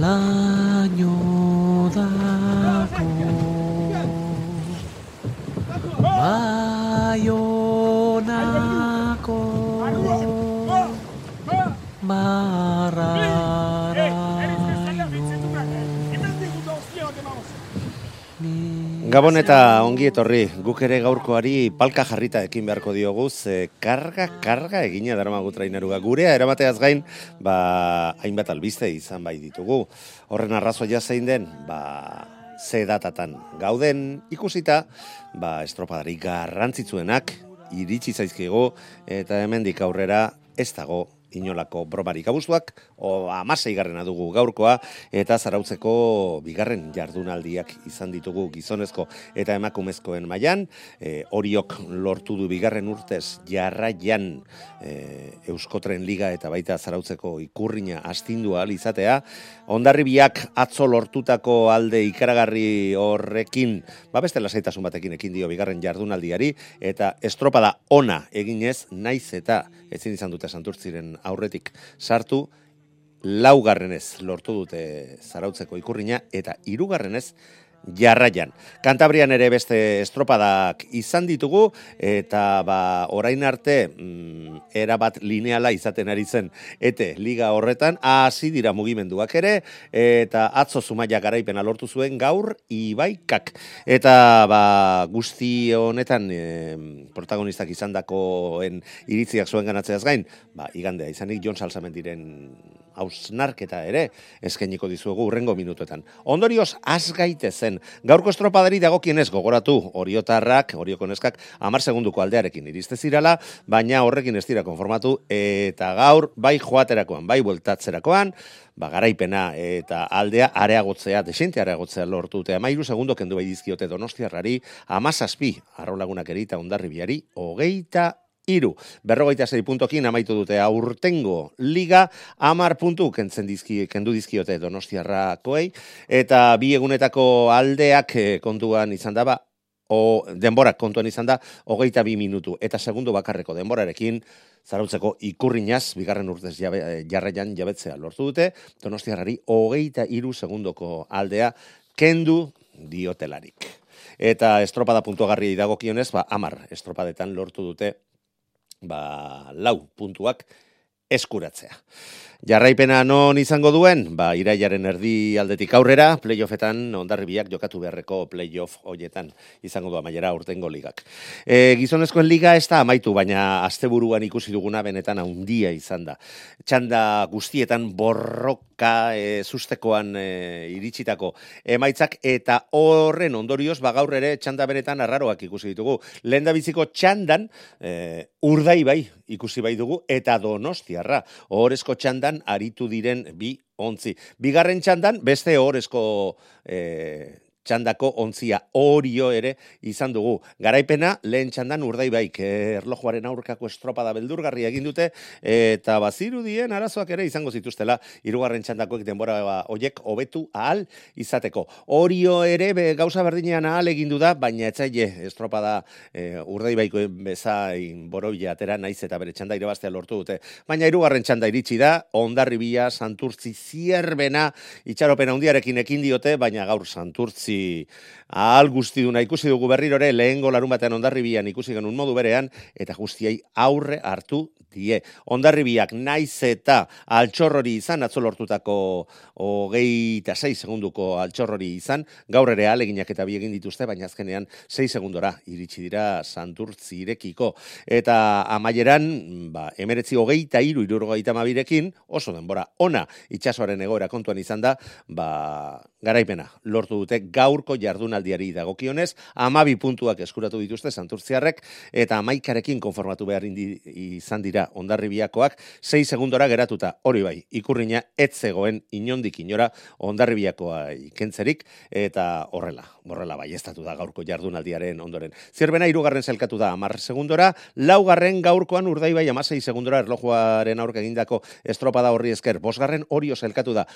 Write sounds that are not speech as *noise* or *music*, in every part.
laino dako Baionako mararaino Gabon eta ongi etorri, guk ere gaurkoari palka jarrita ekin beharko diogu, ze karga, karga egina daramagu traineruga. Gurea eramateaz gain, ba, hainbat albiste izan bai ditugu. Horren arrazoia zein den, ba, ze datatan gauden ikusita, ba, estropadari garrantzitsuenak iritsi zaizkigu, eta hemendik aurrera ez dago inolako bromarik. Abuztuak, o amasei garrena dugu gaurkoa, eta zarautzeko bigarren jardunaldiak izan ditugu gizonezko eta emakumezkoen mailan. E, horiok lortu du bigarren urtez jarraian e, Euskotren Liga eta baita zarautzeko ikurrina astindu ahal izatea, ondarribiak atzo lortutako alde ikaragarri horrekin, ba beste lasaitasun batekin ekin dio bigarren jardunaldiari, eta estropada ona eginez, naiz eta ezin izan dute santurtziren aurretik sartu, laugarrenez lortu dute zarautzeko ikurrina, eta hirugarrenez jarraian. Kantabrian ere beste estropadak izan ditugu, eta ba, orain arte, mm, erabat lineala izaten ari zen, ete liga horretan, hasi dira mugimenduak ere, eta atzo zumaia garaipena lortu zuen gaur ibaikak. Eta ba, guzti honetan e, protagonistak izan dakoen iritziak zuen ganatzeaz gain, ba, igandea izanik Jon Salsamendiren hausnarketa ere eskainiko dizuegu urrengo minutuetan. Ondorioz, az gaitezen, gaurko estropadari dagokienez gogoratu, oriotarrak, oriokoneskak, amar segunduko aldearekin iriste zirala, baina horrekin ez dira konformatu, eta gaur, bai joaterakoan, bai bueltatzerakoan, ba, garaipena eta aldea areagotzea, desente areagotzea lortu, eta amairu segundo kendu bai dizkiote donostiarrari, amazazpi, arrolagunak erita ondarribiari, hogeita iru. Berrogeita zei puntokin amaitu dute aurtengo liga, amar puntu kentzen dizki, kendu dizkiote donostiarrakoei, eta bi egunetako aldeak eh, kontuan izan daba, o denborak kontuan izan da, hogeita bi minutu, eta segundo bakarreko denborarekin, zarautzeko ikurrinaz, bigarren urtez jabe, jarraian jabetzea lortu dute, donostiarrari hogeita iru segundoko aldea, kendu diotelarik. Eta estropada puntuagarri dagokionez, ba, amar estropadetan lortu dute ba, lau puntuak eskuratzea. Jarraipena non izango duen? Ba, iraiaren erdi aldetik aurrera, playoffetan ondarribiak jokatu beharreko playoff hoietan izango du amaiera urtengo ligak. E, gizonezkoen liga ez da amaitu, baina asteburuan ikusi duguna benetan handia izan da. Txanda guztietan borroka e, sustekoan e, iritsitako emaitzak eta horren ondorioz ba gaur ere txanda benetan arraroak ikusi ditugu. Lehen da biziko txandan e, urdai bai ikusi bai dugu eta donostiarra. Horezko txandan aritu diren bi ontzi. Bigarren txandan beste horrezko e, txandako ontzia orio ere izan dugu. Garaipena lehen txandan urdai baik erlojuaren aurkako estropada beldurgarria egin dute eta bazirudien arazoak ere izango zituztela hirugarren txandakoek denbora hoiek hobetu ahal izateko. Orio ere be, gauza berdinean ahal egin da, baina etzaile estropada e, urdai baiko bezain borobila atera naiz eta bere txanda irabaztea lortu dute. Baina hirugarren txanda iritsi da, ondarribia, santurtzi, zierbena, itxaropena hundiarekin ekin diote, baina gaur santurtzi ahal guzti duna ikusi dugu berrirore lehengo larun batean ondarribian ikusi genuen modu berean eta guztiei aurre hartu die. Ondarribiak naiz eta altxorrori izan, atzo lortutako hogeita sei segunduko altxorrori izan, gaur ere aleginak eta biegin dituzte, baina azkenean sei segundora iritsi dira santurtzi irekiko. Eta amaieran, ba, emeretzi hogeita iru, irurogeita mabirekin, oso denbora ona itxasoaren egoera kontuan izan da, ba, garaipena lortu dute gaurko jardunaldiari dagokionez, amabi puntuak eskuratu dituzte santurtziarrek, eta amaikarekin konformatu behar indi, izan dira ondarribiakoak, 6 segundora geratuta, hori bai, ikurriña ez zegoen inondik inora ondarribiakoa ikentzerik, eta horrela, horrela bai, ez da gaurko jardunaldiaren ondoren. Zierbena, irugarren zelkatu da, amar segundora, laugarren gaurkoan urdaibai amasei segundora erlojuaren aurka egindako estropada horri esker, bosgarren hori zelkatu da.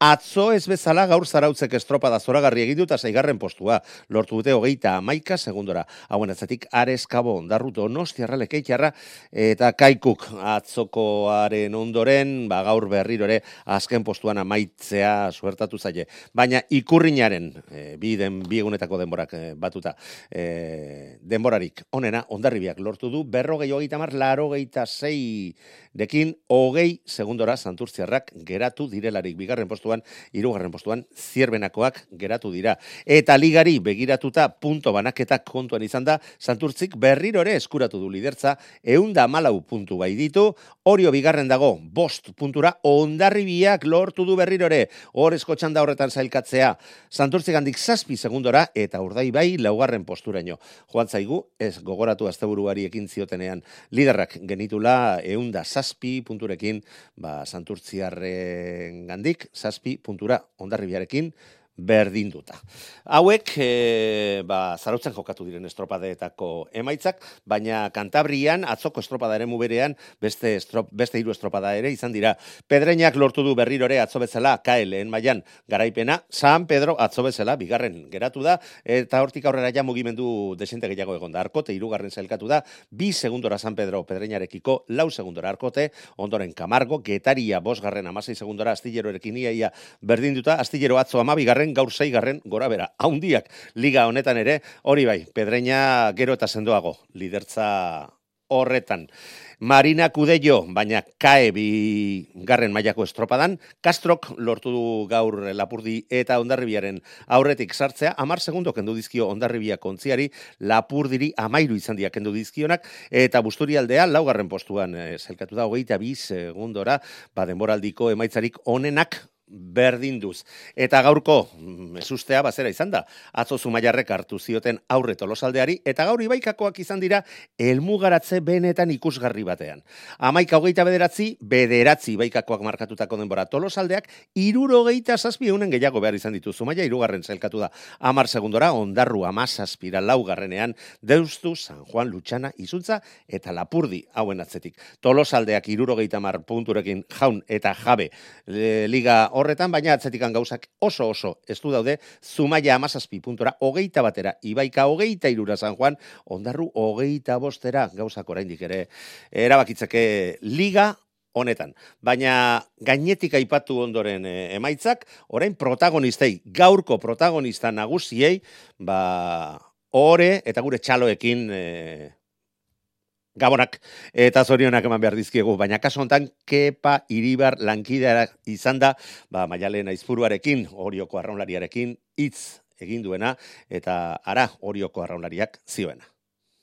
Atzo ez bezala gaur zarautzek estropada zoragarri egitu eta zeigarren postua. Lortu dute hogeita amaika segundora. Hauen atzatik areskabo ondarruto nostiarra lekeitxarra eta kaikuk atzokoaren ondoren, ba, gaur berrirore azken postuan amaitzea suertatu zaie. Baina ikurrinaren, e, bi, den, bi egunetako denborak e, batuta, e, denborarik onena, ondarribiak lortu du, berrogei hogeita mar, laro geita zei dekin, hogei segundora santurtziarrak geratu direlarik bigarren postu postuan, irugarren postuan, zierbenakoak geratu dira. Eta ligari begiratuta punto banaketak kontuan izan da, santurtzik berrirore eskuratu du lidertza, eunda malau puntu bai ditu, orio bigarren dago, bost puntura, ondarribiak lortu du berrirore, horrezko txanda horretan zailkatzea, santurtzik handik zazpi segundora, eta urdai bai laugarren posturaino. Joan zaigu, ez gogoratu asteburuari ekin ziotenean, liderrak genitula eunda zazpi punturekin, ba, santurtziarren gandik, zazpi zazpi puntura ondarribiarekin berdinduta. Hauek, e, ba, zarautzen jokatu diren estropadeetako emaitzak, baina Kantabrian, atzoko estropada ere muberean, beste, estrop, beste hiru estropada ere izan dira. Pedreinak lortu du berrirore atzo bezala, kaelen mailan garaipena, San Pedro atzo bezala, bigarren geratu da, eta hortik aurrera ja mugimendu desente gehiago egon da. Arkote, irugarren zelkatu da, bi segundora San Pedro pedreinarekiko, lau segundora arkote, ondoren Kamargo, Getaria, bosgarren, amasei segundora, astilleroerekin iaia berdinduta, astillero atzo ama, gaursei gaur zeigarren gora bera. Haundiak liga honetan ere, hori bai, pedreina gero eta sendoago, lidertza horretan. Marina Kudello, baina kae bi garren mailako estropadan, Kastrok lortu du gaur Lapurdi eta Ondarribiaren aurretik sartzea, amar segundo kendu dizkio Ondarribia kontziari, Lapurdiri amairu izan diak kendu dizkionak, eta Busturi aldea laugarren postuan eh, zelkatu da, hogeita bi segundora, ba denboraldiko emaitzarik onenak berdinduz. Eta gaurko, mm, esustea bazera izan da, atzo zumaiarrek hartu zioten aurre tolosaldeari, eta gaur ibaikakoak izan dira, elmugaratze benetan ikusgarri batean. Amaika hogeita bederatzi, bederatzi ibaikakoak markatutako denbora tolosaldeak, iruro geita zazpi eunen gehiago behar izan ditu zumaia, irugarren zailkatu da. Amar segundora, ondarru amazazpira laugarrenean, deustu, San Juan, Lutxana, Izuntza, eta Lapurdi, hauen atzetik. Tolosaldeak iruro geita mar punturekin jaun eta jabe, liga horretan, baina atzetikan gauzak oso oso ez du daude, zumaia amazazpi puntora, hogeita batera, ibaika hogeita irura San Juan, ondarru hogeita bostera gauzak oraindik ere erabakitzeke liga honetan. Baina gainetik aipatu ondoren e, emaitzak, orain protagonistei, gaurko protagonista nagusiei, ba, ore eta gure txaloekin e, Gabonak eta zorionak eman behar dizkiegu, baina kaso hontan kepa iribar lankidea izan da, ba, maialen aizpuruarekin, orioko arraunlariarekin, hitz egin duena, eta ara orioko arraunlariak zioena.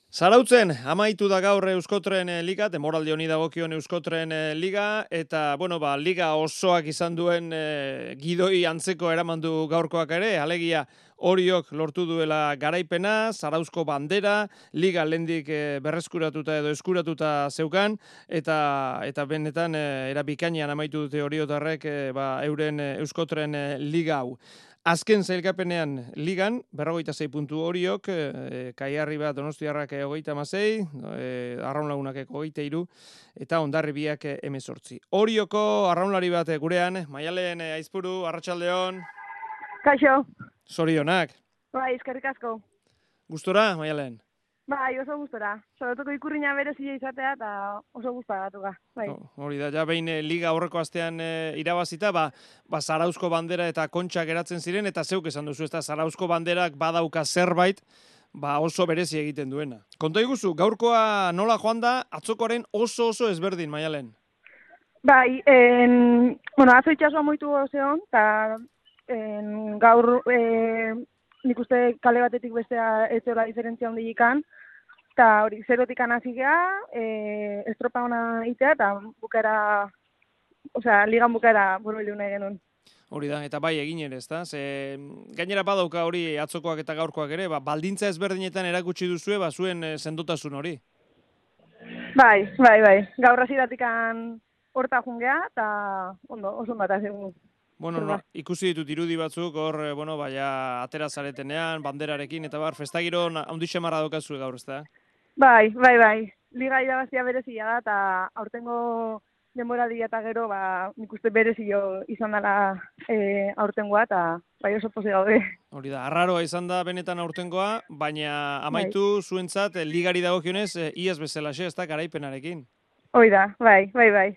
Zarautzen, amaitu da gaur Euskotren eh, Liga, demoraldi honi dagokion Euskotren eh, Liga, eta, bueno, ba, Liga osoak izan duen e, gidoi antzeko eramandu gaurkoak ere, alegia horiok lortu duela garaipena, Zarauzko bandera, Liga lendik e, berreskuratuta edo eskuratuta zeukan, eta eta benetan e, erabikainan amaitu dute horiotarrek e, ba, euren Euskotren Liga hau. Azken zailkapenean ligan, berrogeita zei puntu horiok, e, kaiarri bat donostiarrak egoita mazei, e, arraun egoita iru, eta ondarri biak emezortzi. Horioko arraunlari bat gurean, maialen aizpuru, arratsaldeon. Kaixo. Zorionak. Bai, eskerrik asko. Gustora, maialen? Bai, oso gustora. Sobetuko ikurriña berezia izatea eta oso gustora gatuka. Bai. hori da, ja behin eh, liga aurreko astean e, irabazita, ba, ba Zarauzko bandera eta kontxa geratzen ziren, eta zeuk esan duzu, ez da Zarauzko banderak badauka zerbait, ba oso berezi egiten duena. Konta iguzu, gaurkoa nola joan da, atzokoaren oso oso ezberdin, maialen? Bai, en, bueno, atzo itxasua moitu ozeon, eta gaur... E, nik uste kale batetik bestea ez dela diferentzia hondi ikan, eta hori, zerotik hasi geha, e, estropa hona itea, eta bukera, osea, ligan bukera buru nahi genuen. Hori da, eta bai egin ere, ezta? Ze, gainera badauka hori atzokoak eta gaurkoak ere, ba, baldintza ezberdinetan erakutsi duzue, ba, zuen eh, sendotasun hori. Bai, bai, bai. Gaur hasi datikan horta jungea, eta ondo, oso segun. Bueno, no, ikusi ditut irudi batzuk, hor, eh, bueno, baina atera zaretenean, banderarekin, eta bar, festagiro handixe marra daukazue gaur, ezta? Bai, bai, bai. Liga irabazia berezia da, eta aurtengo denboraldia eta gero, ba, nik uste berezio izan dela e, aurtengoa, eta bai oso posi gaude. Hori da, arraroa izan da benetan aurtengoa, baina amaitu zuentzat eh, ligari dagokionez iaz bezalaxe, ez da, garaipenarekin. Hoi da, bai, bai, bai.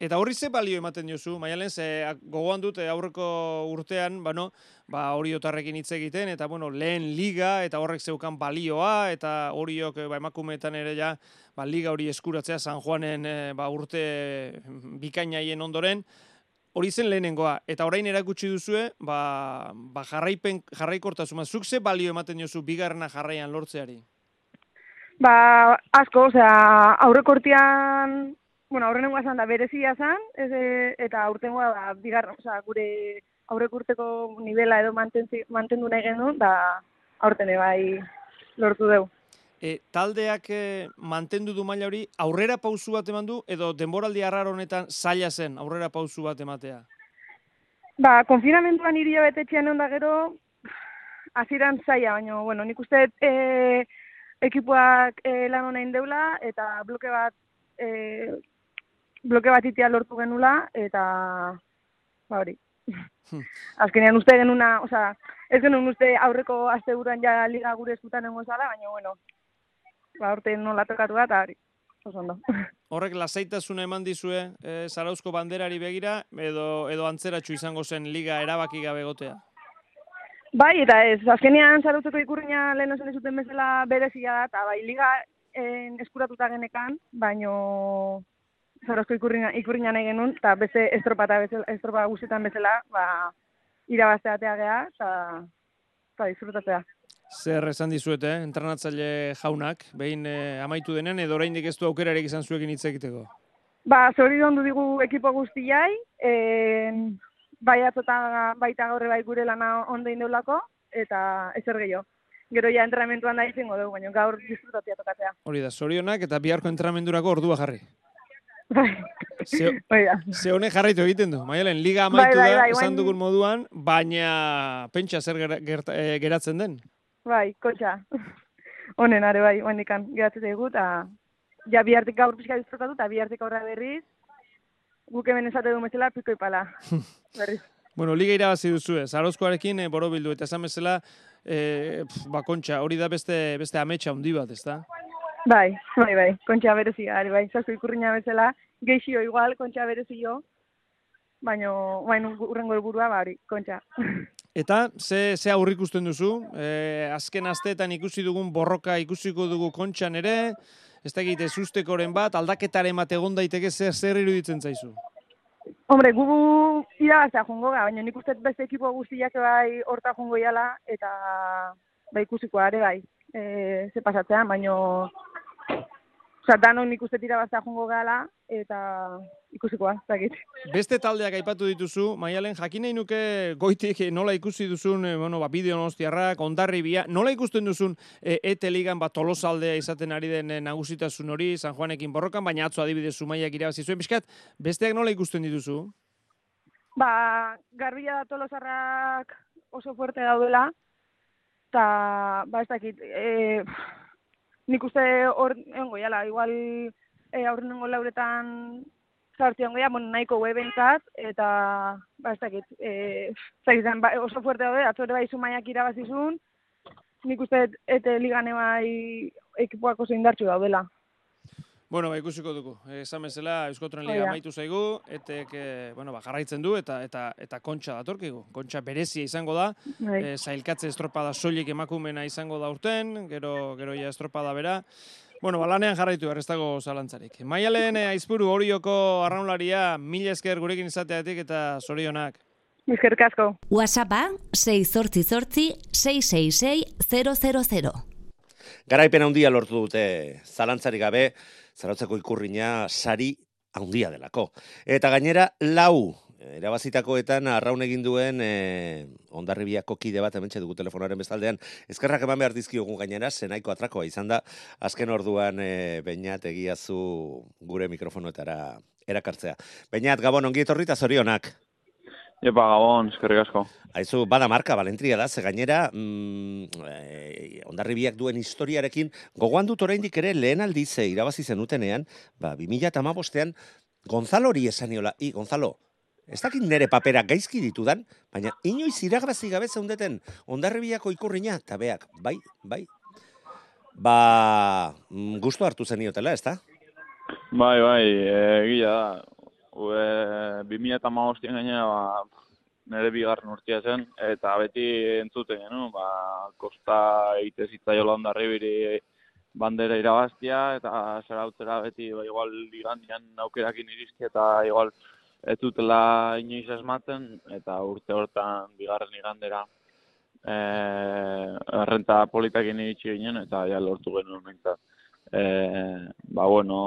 Eta horri ze balio ematen diozu, Maialen, ze gogoan dut eh, aurreko urtean, bano, ba, hori otarrekin hitz egiten, eta bueno, lehen liga, eta horrek zeukan balioa, eta horiok eh, ba, emakumeetan ere ja, ba, liga hori eskuratzea San Juanen eh, ba, urte bikainaien ondoren, hori zen lehenengoa, eta orain erakutsi duzue, ba, ba jarraipen, jarraikortasuna, zuk ze balio ematen diozu bigarrena jarraian lortzeari? Ba, asko, osea, aurreko urtean, bueno, aurrenengoa zan da berezia zan, ez, e, eta aurtengoa, ba, bigarren, osea, gure aurreko urteko nivela edo mantentzi, mantendu nahi genuen, da aurten ere bai lortu dugu. E, taldeak e, mantendu du maila hori, aurrera pausu bat eman du, edo denboraldi arraro honetan zaila zen aurrera pausu bat ematea? Ba, konfinamentuan iria betetxean egon da gero, hasieran zaila, baina, bueno, nik uste e, ekipuak e, lan honein deula, eta bloke bat, e, bloke bat itia lortu genula, eta, ba hori. Hmm. Azkenean uste genuna, osea, ez genuen uste aurreko asteburuan ja liga gure eskutan egon zala, baina, bueno, ba, urte nola tokatu da, eta hori, oso ondo. Horrek lasaitasuna eman dizue e, Zarauzko banderari begira, edo, edo antzeratxu izango zen liga erabaki gabe egotea? Bai, eta ez, azkenean zarautzeko ikurriña lehen esan zuten bezala berezia da, eta bai, liga en, eskuratuta genekan, baino zarauzko ikurriña, ikurriña nahi genuen, eta beste estropa eta bezala, estropa guztietan bezala, ba, irabaztea atea geha, eta, disfrutatzea. Zer esan dizuete, eh? entrenatzaile jaunak, behin e, amaitu denen, edo oraindik ez du aukerarik izan zuekin hitz egiteko? Ba, zori ondu digu ekipo guztiai, en, bai atzota baita gaurre bai gure lana ondo indeulako, eta ezer gehiago. Gero ja entrenamentuan da izango dugu, baina gaur disfrutatzea tokatzea. Hori da, zorionak eta biharko entrenamendurako ordua jarri. Bai, Ze, bai da. ze honek jarraitu egiten du, Maialen, liga Bai, amaitu bai, da, bai, esan dugun moduan, baina pentsa zer gerta- eh, geratzen den. Bai, kotxa. Honen are bai, oendikan geratzen zaigu, eta ja bihartik gaur pixka disfrutatu, eta bihartik aurra berriz, guk hemen esate du bezala, piko ipala. *laughs* berriz. Bueno, liga irabazi duzue, Zarozkoarekin e, borobildu, eta esan bezala, e, pf, ba, kontxa, hori da beste, beste ametsa handi bat, ezta? Bai, bai, bai, kontxa berezia, are bai, zazko ikurriña bezala, geixio igual, kontxa berezio, baino, baino urrengo helburua ba hori, kontxa. Eta, ze, ze aurrik ikusten duzu? E, azken asteetan ikusi dugun borroka ikusiko dugu kontxan ere, ez da egite sustekoren bat, aldaketaren bat egon daiteke zer, zer iruditzen zaizu? Hombre, gu irabaztea jongo ga, baina nik uste beste ekipo guztiak bai horta jongo iala, eta bai ikusiko are bai, e, ze pasatzean, baino, Osa, danok nik uste irabaztea jongo gala, eta ikusikoa, zakit. Beste taldeak aipatu dituzu, Maialen, jakin nahi nuke goitik eh, nola ikusi duzun, eh, bueno, ba, bideo nostiarrak, ondarribia, nola ikusten duzun e, ETE ligan ba, tolosaldea izaten ari den eh, nagusitasun hori, San Juanekin borrokan, baina atzo adibidez Zumaiak irabazi zuen, pixkat, besteak nola ikusten dituzu? Ba, garbila da tolosarrak oso fuerte daudela, eta, ba, ez dakit, e, nik uste hor egongo jala, igual e, aurrenengo lauretan zartzi egongo jala, bueno, nahiko webentzat, eta, ba, ez dakit, e, zaizan, ba, oso fuerte daude, atzo ere bai zumaiak irabazizun, nik uste ete ligane bai ekipoak oso indartxu daudela. Bueno, ba, ikusiko dugu. Esan bezala, Euskotren Liga amaitu zaigu, etek, eh, bueno, ba, jarraitzen du, eta eta eta kontxa datorkigu. Kontxa berezia izango da, Bai. e, zailkatze estropada soilik emakumena izango da urten, gero, gero ja estropada bera. Bueno, ba, lanean jarraitu behar, ez dago zalantzarik. Maialen eh, aizpuru horioko arraunlaria, mila esker gurekin izateatik eta zorionak. Eskerrik asko. WhatsAppa 688 666 000. Garaipen handia lortu dute zalantzarik gabe, zarautzeko ikurrina sari handia delako. Eta gainera lau erabazitakoetan arraun egin duen e, ondarribiako kide bat hementxe dugu telefonaren bestaldean. Ezkerrak eman behar dizkiogun gainera, zenaiko atrakoa izan da, azken orduan e, bainat egiazu gure mikrofonoetara erakartzea. Bainat, Gabon, ongi etorri eta zorionak. Epa, Gabon, eskerrik asko. Aizu, bada marka, balentria da, ze gainera, mm, e, ondarribiak duen historiarekin, gogoan dut oraindik ere lehen aldiz e, irabazi zenutenean, ba, 2008an, Gonzalo hori esaniola, i, Gonzalo, ez dakit nere papera gaizki ditudan, baina inoiz iragrazi gabe zeundeten ondarribiako ikurriña, eta beak, bai, bai, ba, mm, gustu hartu zeniotela, ez da? Bai, bai, egia da. 2000 eta maostien gainera, ba, nire bigarren urtia zen, eta beti entzuten genuen, ba, kosta eite zitzaiola ondarribiri bandera irabaztia, eta zera beti, ba, igual, digandian aukerakin irizti, eta igual, ez dutela inoiz esmaten, eta urte hortan bigarren igandera, e, errenta politakin iritsi ginen, eta ja lortu genuen mintzat. E, ba, bueno,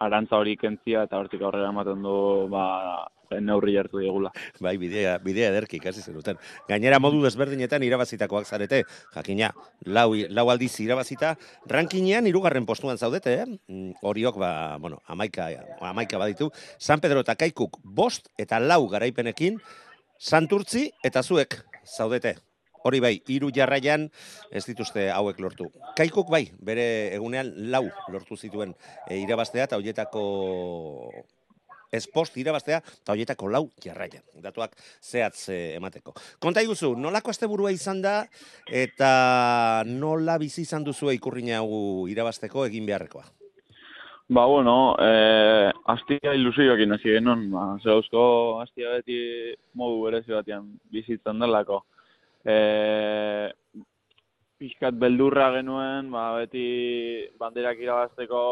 arantza hori kentzia eta hortik aurrera ematen du ba, neurri hartu digula. Bai, bidea, bidea ederki ikasi zenuten. Gainera modu desberdinetan irabazitakoak zarete, jakina, lau, lau aldiz irabazita, rankinean irugarren postuan zaudete, eh? Mm, horiok, ba, bueno, amaika, amaika baditu, San Pedro eta Kaikuk bost eta lau garaipenekin, Santurtzi eta zuek zaudete. Hori bai, hiru jarraian ez dituzte hauek lortu. Kaikuk bai, bere egunean lau lortu zituen e, irabaztea eta hoietako espost irabaztea eta hoietako lau jarraian. Datuak zehatz e, emateko. Konta iguzu, nolako asteburua izan da eta nola bizi izan duzu ikurrina hau irabazteko egin beharrekoa? Ba, bueno, eh, astia ilusioak inazi genuen, ba, zeuzko astia beti modu berezi batean bizitzen delako e, pixkat beldurra genuen, ba, beti banderak irabazteko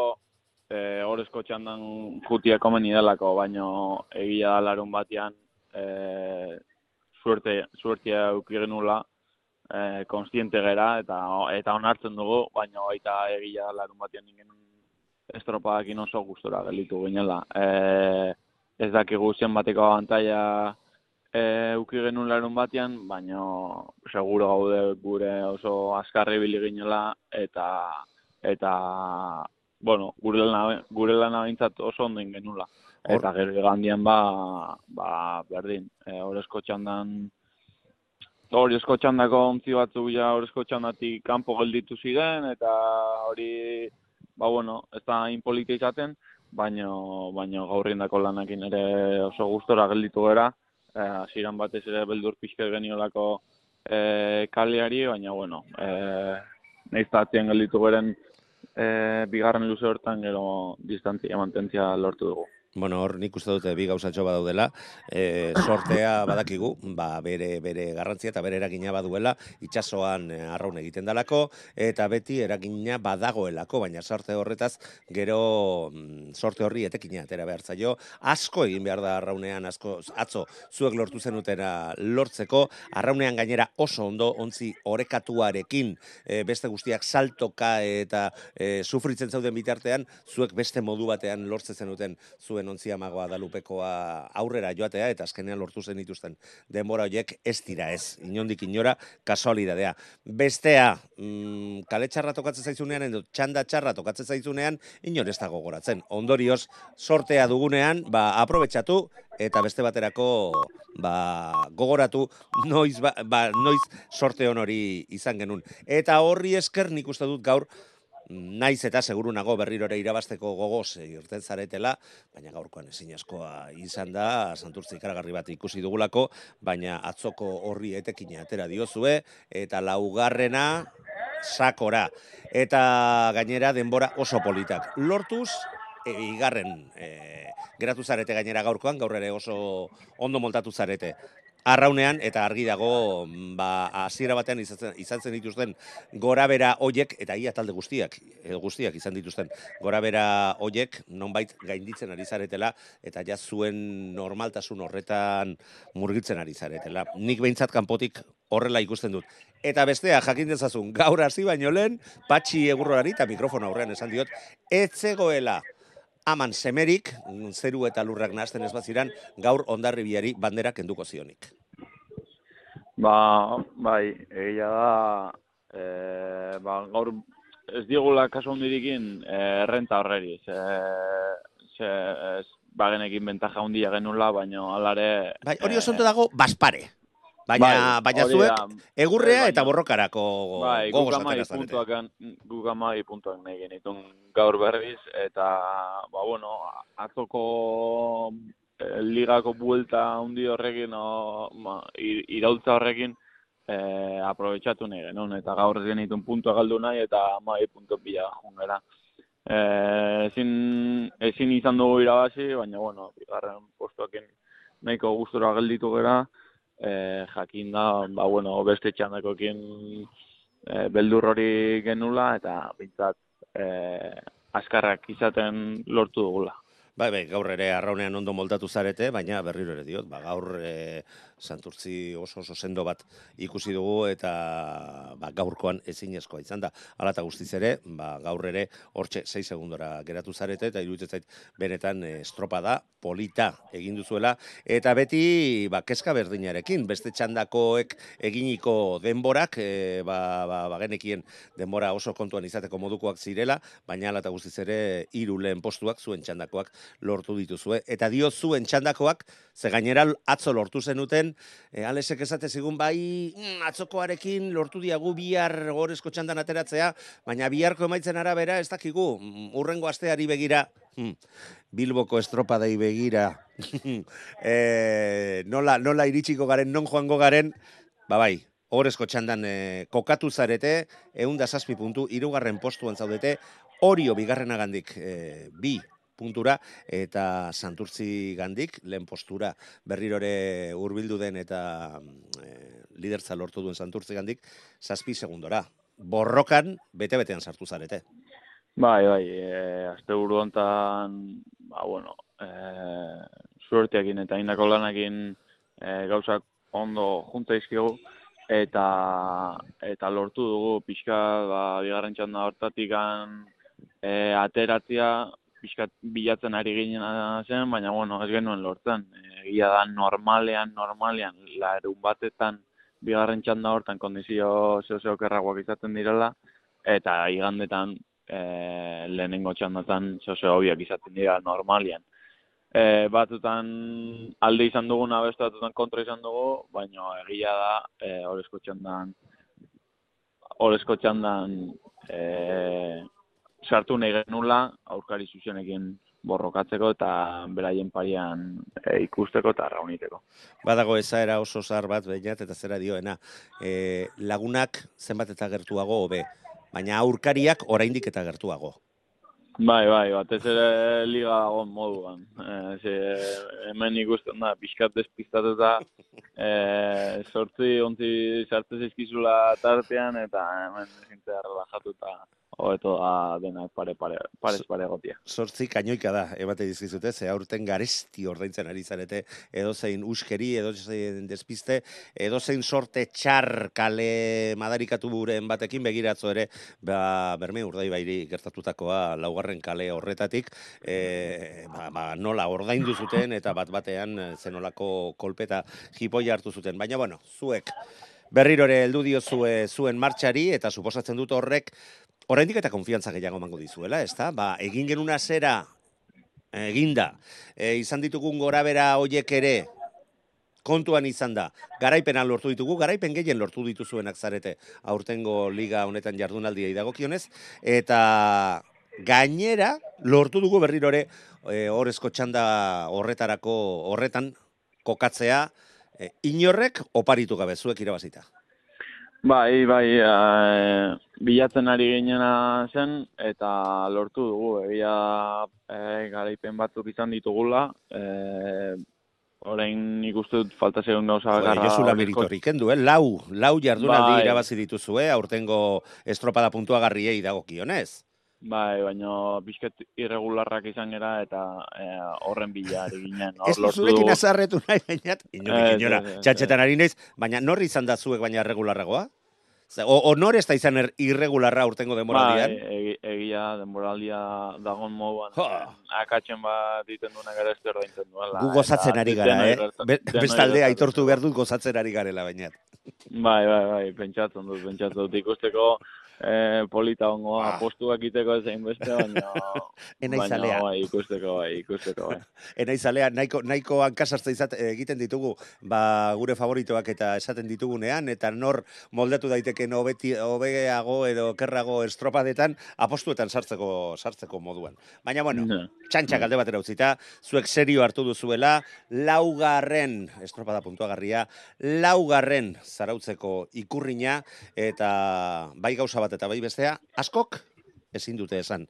e, horrezko txandan jutia komen idalako, baino egia da larun batean e, suerte, suertea genula, e, konstiente gera, eta, eta onartzen dugu, baino eta egia larun batean ingen estropadakin oso gustora gelitu ginela. E, ez dakigu zen bateko abantaia e, uki genuen larun batean, baina seguro gaude gure oso askarri biliginela eta eta bueno, gure lana, gure lana bintzat oso ondo genula. Eta gero gandian ba, ba berdin, e, horrezko txandan Horrezko txandako ontzi batzu ja horrezko txandatik kanpo gelditu ziren, eta hori, ba bueno, ez da inpolita izaten, baina, baina gaurrindako lanakin ere oso gustora gelditu gara, eh, ziren batez ere beldur pixka geniolako eh, kaleari, baina, bueno, eh, nahiz gelditu beren eh, bigarren luze hortan gero distantzia mantentzia lortu dugu. Bueno, hor nik uste dute bi gauzatxo badaudela, e, sortea badakigu, ba, bere, bere garrantzia eta bere eragina baduela, itxasoan e, arraun egiten dalako, eta beti eragina badagoelako, baina sorte horretaz, gero mm, sorte horri etekina atera behar zaio, asko egin behar da arraunean, asko, atzo, zuek lortu zenutera lortzeko, arraunean gainera oso ondo, ontzi orekatuarekin, e, beste guztiak saltoka eta e, sufritzen zauden bitartean, zuek beste modu batean lortzen zenuten zuen zuen ontzia magoa dalupekoa aurrera joatea eta azkenean lortu zen dituzten denbora horiek ez dira ez, inondik inora kasualidadea. Bestea, mm, kale txarra tokatzen zaizunean, edo txanda txarra tokatzen zaizunean, inor ez dago goratzen. Ondorioz, sortea dugunean, ba, aprobetsatu eta beste baterako ba, gogoratu noiz, ba, ba, noiz sorte honori izan genuen. Eta horri esker nik uste dut gaur, naiz eta seguru nago berrirore irabasteko gogoz irten zaretela, baina gaurkoan ezin askoa izan da, santurtzi ikaragarri bat ikusi dugulako, baina atzoko horri etekin atera diozue, eta laugarrena sakora. Eta gainera denbora oso politak. Lortuz, e, igarren e, geratu zarete gainera gaurkoan, gaur ere oso ondo montatu zarete arraunean eta argi dago ba hasiera batean izan, izan zen dituzten gorabera hoiek eta ia talde guztiak guztiak izan dituzten gorabera hoiek nonbait gainditzen ari zaretela eta ja zuen normaltasun horretan murgitzen ari zaretela. Nik behintzat kanpotik horrela ikusten dut. Eta bestea jakin dezazun gaur hasi baino lehen patxi egurrorari eta mikrofono aurrean esan diot ez zegoela aman semerik, mm, zeru eta lurrak nahazten ez baziran, gaur ondarribiari bandera kenduko zionik. Ba, bai, egia da, e, ba, gaur ez digula kasu handirikin e, errenta horreri. Ze, ze, ez, bagenekin bentaja handia genula, baina alare... Bai, hori oso ondo dago, baspare. Baina, Bai, baina zuek, da. egurrea eta baina- borrokarako Bai, gogoz atera zarete. puntuak, guk amai puntuak nahi genitun gaur berriz, eta, ba, bueno, atzoko eh, ligako buelta handi horrekin, o, ma, i- iraultza horrekin, eh, aprobetxatu nahi genuen, eta gaur genitun puntua galdu nahi, eta amai puntu bila jungera. Eh, ezin, ezin izan dugu irabazi, baina, bueno, bigarren postuakin nahiko gustura gelditu gera, eh, jakin da, ba, bueno, beste txandakoekin e, beldur hori genula eta bintzat e, askarrak izaten lortu dugula. Bai, bai, gaur ere arraunean ondo moldatu zarete, baina berriro ere diot, ba, gaur e, santurtzi oso oso sendo bat ikusi dugu eta ba, gaurkoan ezinezkoa izan da. Hala eta guztiz ere, ba, gaur ere hortxe 6 segundora geratu zarete eta iruditzen zait benetan e, estropada polita egin duzuela eta beti ba, kezka berdinarekin, beste txandakoek eginiko denborak, e, ba, ba, ba, genekien denbora oso kontuan izateko modukoak zirela, baina hala eta guztiz ere hiru lehen postuak zuen txandakoak lortu dituzue. Eta dio zuen txandakoak, ze gainera atzo lortu zenuten, e, Alesek esate zigun bai mm, atzokoarekin lortu diagu bihar gorezko txandan ateratzea, baina biharko emaitzen arabera ez dakigu, mm, urrengo asteari begira, mm, Bilboko estropadei begira, *laughs* e, nola, nola iritsiko garen, non joango garen, ba bai, Horezko txandan e, kokatu zarete, egun da zazpi puntu, irugarren postuan zaudete, Orio bigarrena gandik e, bi puntura, eta Santurtzi gandik, lehen postura berrirore hurbildu den eta e, lidertza lortu duen Santurtzi gandik, zazpi segundora. Borrokan, bete-betean sartu zarete. Bai, bai, e, azte buru hontan, ba, bueno, e, suerteakin eta indako lanakin e, gauzak ondo junta izkigu, eta, eta lortu dugu pixka, ba, bigarren txanda hortatik e, ateratzea, pixka bilatzen ari ginen zen, baina, bueno, ez genuen lortzen. Egia da, normalean, normalean, larun batetan, bigarren txanda hortan kondizio zeo okerragoak izaten direla, eta igandetan e, lehenengo txandatan zeo hobiak izaten dira normalian. E, batzutan alde izan duguna, beste batzutan kontra izan dugu, baina egia da, e, horrezko txandan, horrezko txandan e, sartu nahi genula, aurkari zuzenekin borrokatzeko eta beraien parian e, ikusteko eta rauniteko. Badago ezaera oso zahar bat behinat eta zera dioena. E, lagunak zenbat eta gertuago hobe, baina aurkariak oraindik eta gertuago. Bai, bai, batez ere liga dagoen moduan. E, ze, hemen ikusten da, pixkat despistatuta, e, sortzi ontzi sartu zaizkizula tartean, eta hemen zintzea relajatuta hobeto da denak pare pare pare pare gotia. Sortzi kainoika da, emate dizkizute, ze aurten garesti ordaintzen ari zarete, edozein uskeri, edozein despiste, edozein sorte txar kale madarikatu buren batekin begiratzo ere, ba, berme urdai bairi gertatutakoa laugarren kale horretatik, e, ba, ba, nola ordaindu zuten eta bat batean eh, zenolako kolpeta jipoi hartu zuten. Baina, bueno, zuek berrirore heldu dio zue, zuen martxari eta suposatzen dut horrek oraindik eta konfiantza gehiago emango dizuela, ezta? Ba, egin genuna zera eginda, e, izan ditugun gorabera hoiek ere kontuan izan da. Garaipena lortu ditugu, garaipen gehien lortu dituzuenak zarete aurtengo liga honetan jardunaldiei dagokionez eta gainera lortu dugu berrirore e, horrezko txanda horretarako horretan kokatzea e, inorrek oparitu gabe zuek irabazita. Bai, bai, e, bilatzen ari ginena zen, eta lortu dugu, egia e, garaipen batzuk izan ditugula, e, orain nik dut falta zegoen gauza Joder, bakarra. Josula horrezko- meritorik kendu, eh? Lau, lau jardunaldi Bai. irabazi dituzue, aurtengo estropada puntuagarriei dagokionez. Bai, baina pixket irregularrak izan gera eta e, horren bila ari ginen. Ez zurekin dugu. azarretu nahi, bainat, Ez, inorik inora, ez, txatxetan ari naiz, baina norri izan da zuek baina regularragoa? Ze, o, honor ez da izan er, irregularra urtengo denboraldian. Bai, egi, egia denboraldia dagon moduan. Jo. Akatzen bat egiten duenak ere ez ordaintzen duela. Gu gozatzen ari gara, eh? Be, bestalde aitortu behar dut gozatzen ari garela baina. Bai, bai, bai, pentsatzen dut, pentsatzen dut. Ikusteko eh, polita ongoa, Ah. postuak iteko ezein beste, baina... *laughs* Enaizalea. Baina, bai, ikusteko, bai, ikusteko, bai. *laughs* Enaizalea, nahiko, nahiko hankasartza izat, egiten ditugu, ba, gure favoritoak eta esaten ditugunean, eta nor moldatu daiteken hobeti, hobeago edo kerrago estropadetan, apostuetan sartzeko sartzeko moduan. Baina, bueno, Ja. txantxak alde batera utzita, zuek serio hartu duzuela, laugarren, estropada puntuagarria, laugarren zarautzeko ikurrina, eta bai gauza bat eta bai bestea, askok ezin dute esan.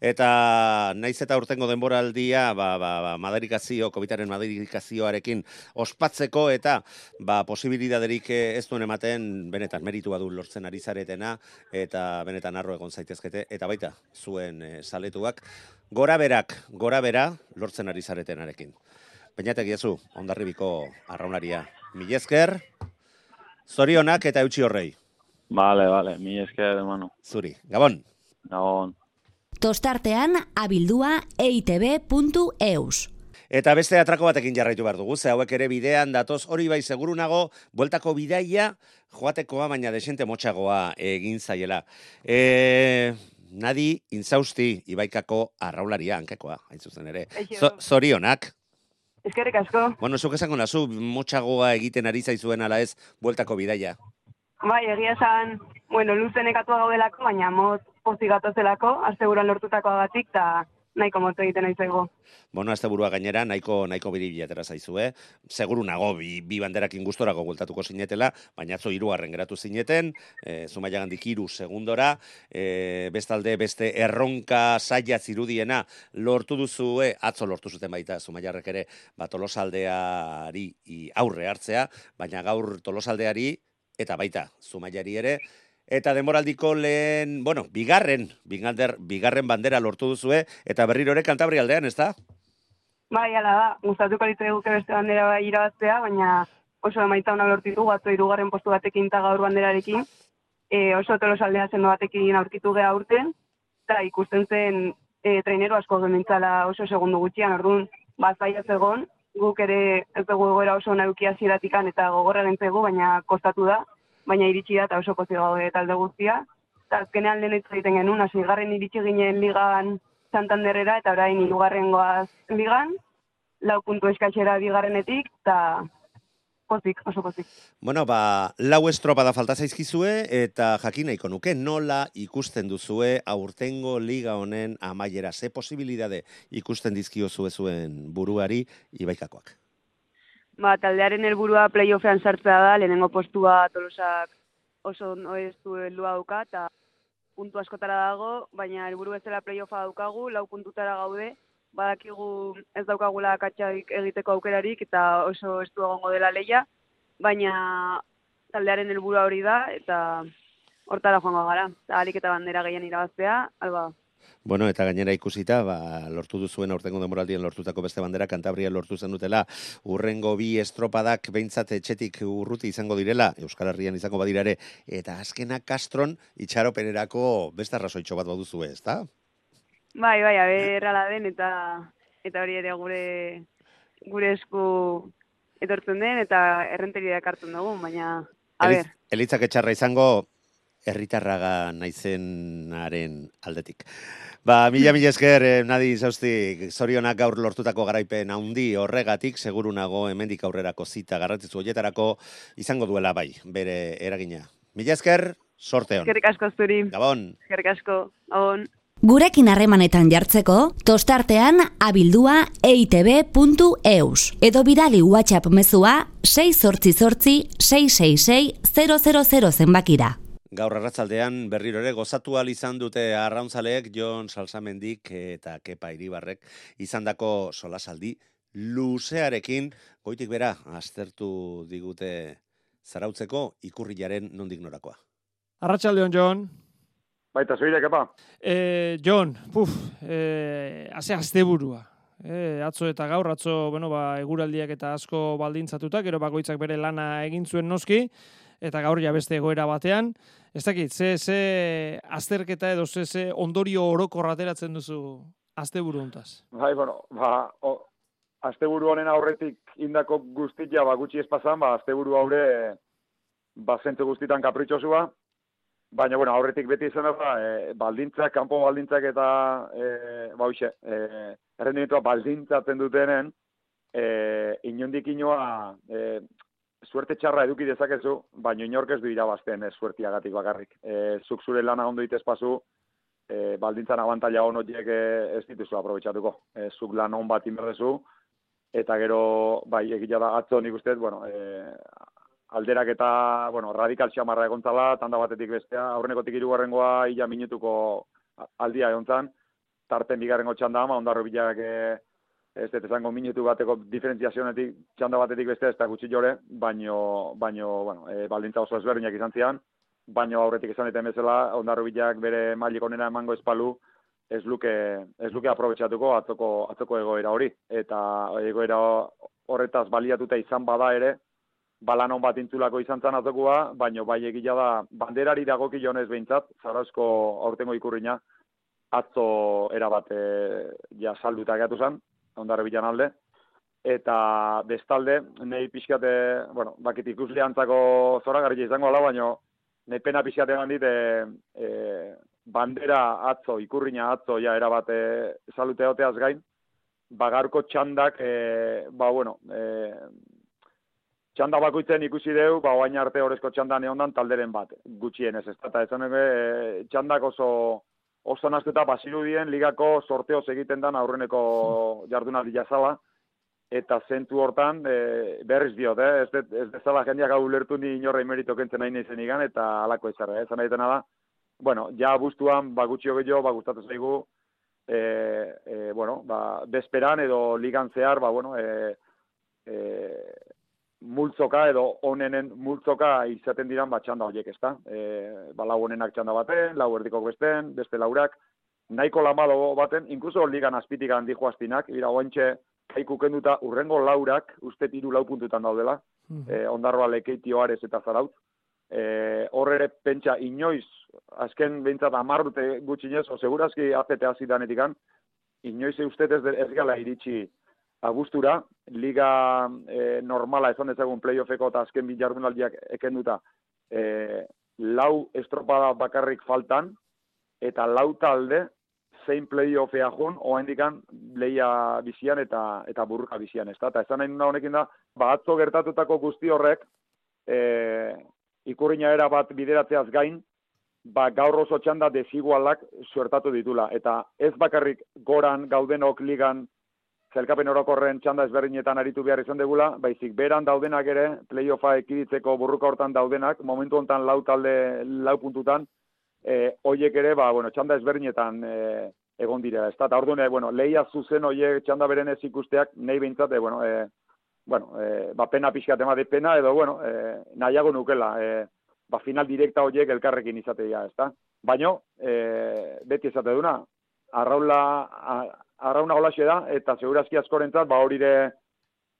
Eta naiz eta urtengo denboraldia, ba, ba, ba, madarikazio, COVID-aren madarikazioarekin ospatzeko eta ba, posibilidaderik eh, ez duen ematen benetan meritua du lortzen ari zaretena eta benetan arro egon zaitezkete eta baita zuen eh, saletuak gora berak, gora bera lortzen ari zaretenarekin. Peñatek jezu, ondarribiko arraunaria. Mil esker, zorionak eta eutxi horrei. Vale, vale, mi esker, hermano. Zuri, Gabon. Gabon. Tostartean abildua eitb.eus. Eta beste atrako batekin jarraitu behar dugu, ze hauek ere bidean datoz hori bai seguru nago, bueltako bidaia joatekoa, baina desente motxagoa egin zaiela. E, nadi inzausti ibaikako arraularia hankekoa, hain zuzen ere. Zo- Zorionak. Eskerrik asko. Bueno, zuk esango nazu, motxagoa egiten ari zaizuen ala ez, bueltako bidaia. Bai, egia esan, bueno, luze nekatua gaudelako, baina moz pozik gatozelako, asteburuan lortutakoagatik, eta nahiko moto egiten naizego. Bueno, azte burua gainera, nahiko, nahiko biribila atera zaizue. Seguru nago, bi, bi banderakin gustorako gueltatuko zinetela, baina atzo hirugarren geratu zineten, e, Zumaia gandik hiru segundora, e, bestalde beste erronka saia zirudiena lortu duzue, atzo lortu zuten baita Zumaiarrek ere, ba, tolosaldeari aurre hartzea, baina gaur tolosaldeari eta baita Zumaiari ere, Eta denboraldiko lehen, bueno, bigarren, bigarren, bigarren bandera lortu duzue, eta berriro ere kantabri aldean, ez da? Bai, ala da, gustatuko litzaiguke beste bandera bai irabaztea, baina oso emaitza ona lortu dugu, atzo hirugarren postu batekin eta gaur banderarekin, e, oso tolosaldea sendo batekin aurkitu geha urten, eta ikusten zen e, trainero asko gemintzala oso segundu gutxian, orduan, bat zegon, guk ere ez dugu egoera oso nauki hasieratikan eta gogorra gentzegu, baina kostatu da, baina iritsi da eta oso pozik gaude talde guztia. Eta azkenean lehen hitz egiten genuen, hasigarren iritsi ginen ligan Santanderrera eta orain hirugarren goaz ligan, lau puntu eskatzera bigarrenetik, eta pozik, oso pozik. Bueno, ba, lau estropada falta zaizkizue, eta jakin nahiko nuke, nola ikusten duzue aurtengo liga honen amaiera, ze posibilidade ikusten dizkio zuen buruari ibaikakoak. Ba, taldearen helburua playoffean sartzea da, lehenengo postua tolosak oso ondo ez du heldua dauka, eta puntu askotara dago, baina helburu bezala playoffa daukagu, lau puntutara gaude, badakigu ez daukagula akatsak egiteko aukerarik, eta oso ez du egongo dela leia, baina taldearen helburua hori da, eta hortara joango gara. Eta alik eta bandera gehien irabaztea, alba, Bueno, eta gainera ikusita, ba, lortu duzuen aurtengo demoraldien lortutako beste bandera, Kantabria lortu zen dutela, urrengo bi estropadak behintzat etxetik urruti izango direla, Euskal Herrian izango badirare, eta azkena Kastron itxaropenerako beste arrazoitxo bat baduzue, ezta? Bai, bai, aber ala den eta eta hori ere gure gure esku etortzen den eta errenteria hartzen dugu, baina a ber, Elitzak etxarra izango, herritarraga naizenaren aldetik. Ba, mila mila esker, eh, nadi zauzti, zorionak gaur lortutako garaipen handi horregatik, seguru nago hemendik aurrerako zita garrantzitsu hoietarako izango duela bai, bere eragina. Mila esker, sorte hon. eskerrik asko zuri, Gabon. eskerrik asko, on. Gurekin harremanetan jartzeko, tostartean abildua eitb.eus. Edo bidali WhatsApp mezua 688 666 000 zenbakira. Gaur arratzaldean berriro ere gozatu ahal izan dute arrauntzaleek Jon Salsamendik eta Kepa Iribarrek izandako solasaldi luzearekin goitik bera aztertu digute zarautzeko ikurrilaren nondik norakoa. Arratxaldeon, Jon. Baita, zoire, kepa. E, Jon, puf, e, haze asteburua. E, atzo eta gaur, atzo, bueno, ba, eguraldiak eta asko baldintzatuta, gero bakoitzak bere lana egin zuen noski, eta gaur ja beste egoera batean. Ez dakit, ze, ze azterketa edo ze, ze ondorio orokorra ateratzen duzu asteburu hontaz. Bai, bueno, ba, o, asteburu honen aurretik indako guztia ba gutxi espazan, ba asteburu haure ba zentzu guztitan kapritxosua, baina bueno, aurretik beti izan da e, baldintzak, kanpo baldintzak eta e, ba hoxe, e, errendimentua baldintzatzen dutenen e, inondik inoa e, suerte txarra eduki dezakezu, baina inork ez du irabazten ez suertiagatik bakarrik. E, zuk zure lana ondo itezpazu, e, baldintzan abantalla hon horiek ez dituzu aprobetsatuko. E, zuk lan hon bat inberdezu, eta gero, bai, egia da, atzo nik uste, bueno, e, alderak eta, bueno, radikal xamarra egontzala, tanda batetik bestea, aurrenekotik irugarrengoa, ila minutuko aldia egon zan, tarten bigarrengo txanda ama, ondarro bilak e, ez dut esango minutu bateko diferentziazionetik txanda batetik beste ez da gutxi jore, baino, baino bueno, e, baldintza oso ezberdinak izan zian, baino aurretik esan eta bezala, ondarro bilak bere mailik onena emango espalu, ez luke, ez luke aprobetsatuko atzoko, atzoko egoera hori. Eta egoera horretaz baliatuta izan bada ere, balanon bat intzulako izan zan atzokoa, baino bai egila da banderari dagokionez behintzat, zarauzko aurtengo ikurriña, atzo erabat e, ja salduta gatu zen, ondare bilan alde. Eta bestalde, nahi pixkate, bueno, bakit ikusle antzako zora garri izango ala, baina nahi pena pixkate dit, e, e, bandera atzo, ikurriña atzo, ja, erabate salute oteaz gain, bagarko txandak, e, ba, bueno, e, txanda bakoitzen ikusi deu, ba, oain arte horrezko txanda neondan talderen bat, gutxienez, ez da, ez e, txandak oso, oso naztuta basirudien ligako sorteoz egiten dan aurreneko jardunaldi jazala, eta zentu hortan e, berriz diot, eh? ez, ez bezala jendeak hau lertu ni inorra imerito kentzen nahi nahi igan, eta alako ezarra, eh? zan da, bueno, ja bustuan, ba gutxi gehiago, ba gustatu zaigu, e, e, bueno, ba, desperan edo ligan zehar, ba, bueno, e, e, multzoka edo onenen multzoka izaten diran bat txanda horiek, ezta? E, ba, lau onenak txanda baten, lau erdiko besten, beste laurak, nahiko lamalo baten, inkluso ligan azpitik handi joaztinak, ira oantxe, kaiku kenduta urrengo laurak, uste tiru lau puntutan daudela, mm -hmm. e, ondarroa lekeitio arez eta zaraut, e, horre pentsa inoiz, azken behintzat amarrute gutxinez, o segurazki azete azidanetikan, inoiz ustez ez, ez gala iritsi agustura, liga e, normala ezan ezagun playoffeko eta azken bi jardunaldiak ekenduta e, lau estropada bakarrik faltan, eta lau talde zein playoffea joan, oa indikan leia bizian eta eta burruka bizian, ez da? Eta ezan nahi honekin da, ba, atzo gertatutako guzti horrek, e, ikurriña era bat bideratzeaz gain, ba, gaur oso txanda desigualak suertatu ditula. Eta ez bakarrik goran gaudenok ligan zelkapen orokorren txanda ezberdinetan aritu behar izan degula, baizik beran daudenak ere, playoffa ekiditzeko burruka hortan daudenak, momentu hontan lau talde lau puntutan, e, oiek ere, ba, bueno, txanda ezberdinetan e, egon dira, ez da, eta orduan, bueno, lehia zuzen oiek txanda beren ez ikusteak, nahi behintzat, e, bueno, e, bueno, e, ba, pena pixkat ema de pena, edo, bueno, e, nahiago nukela, e, ba, final direkta oiek elkarrekin izatea, ez da. Baina, e, beti ezate duna, arraula, arrauna golaxe da, eta segurazki askorentzat, ba hori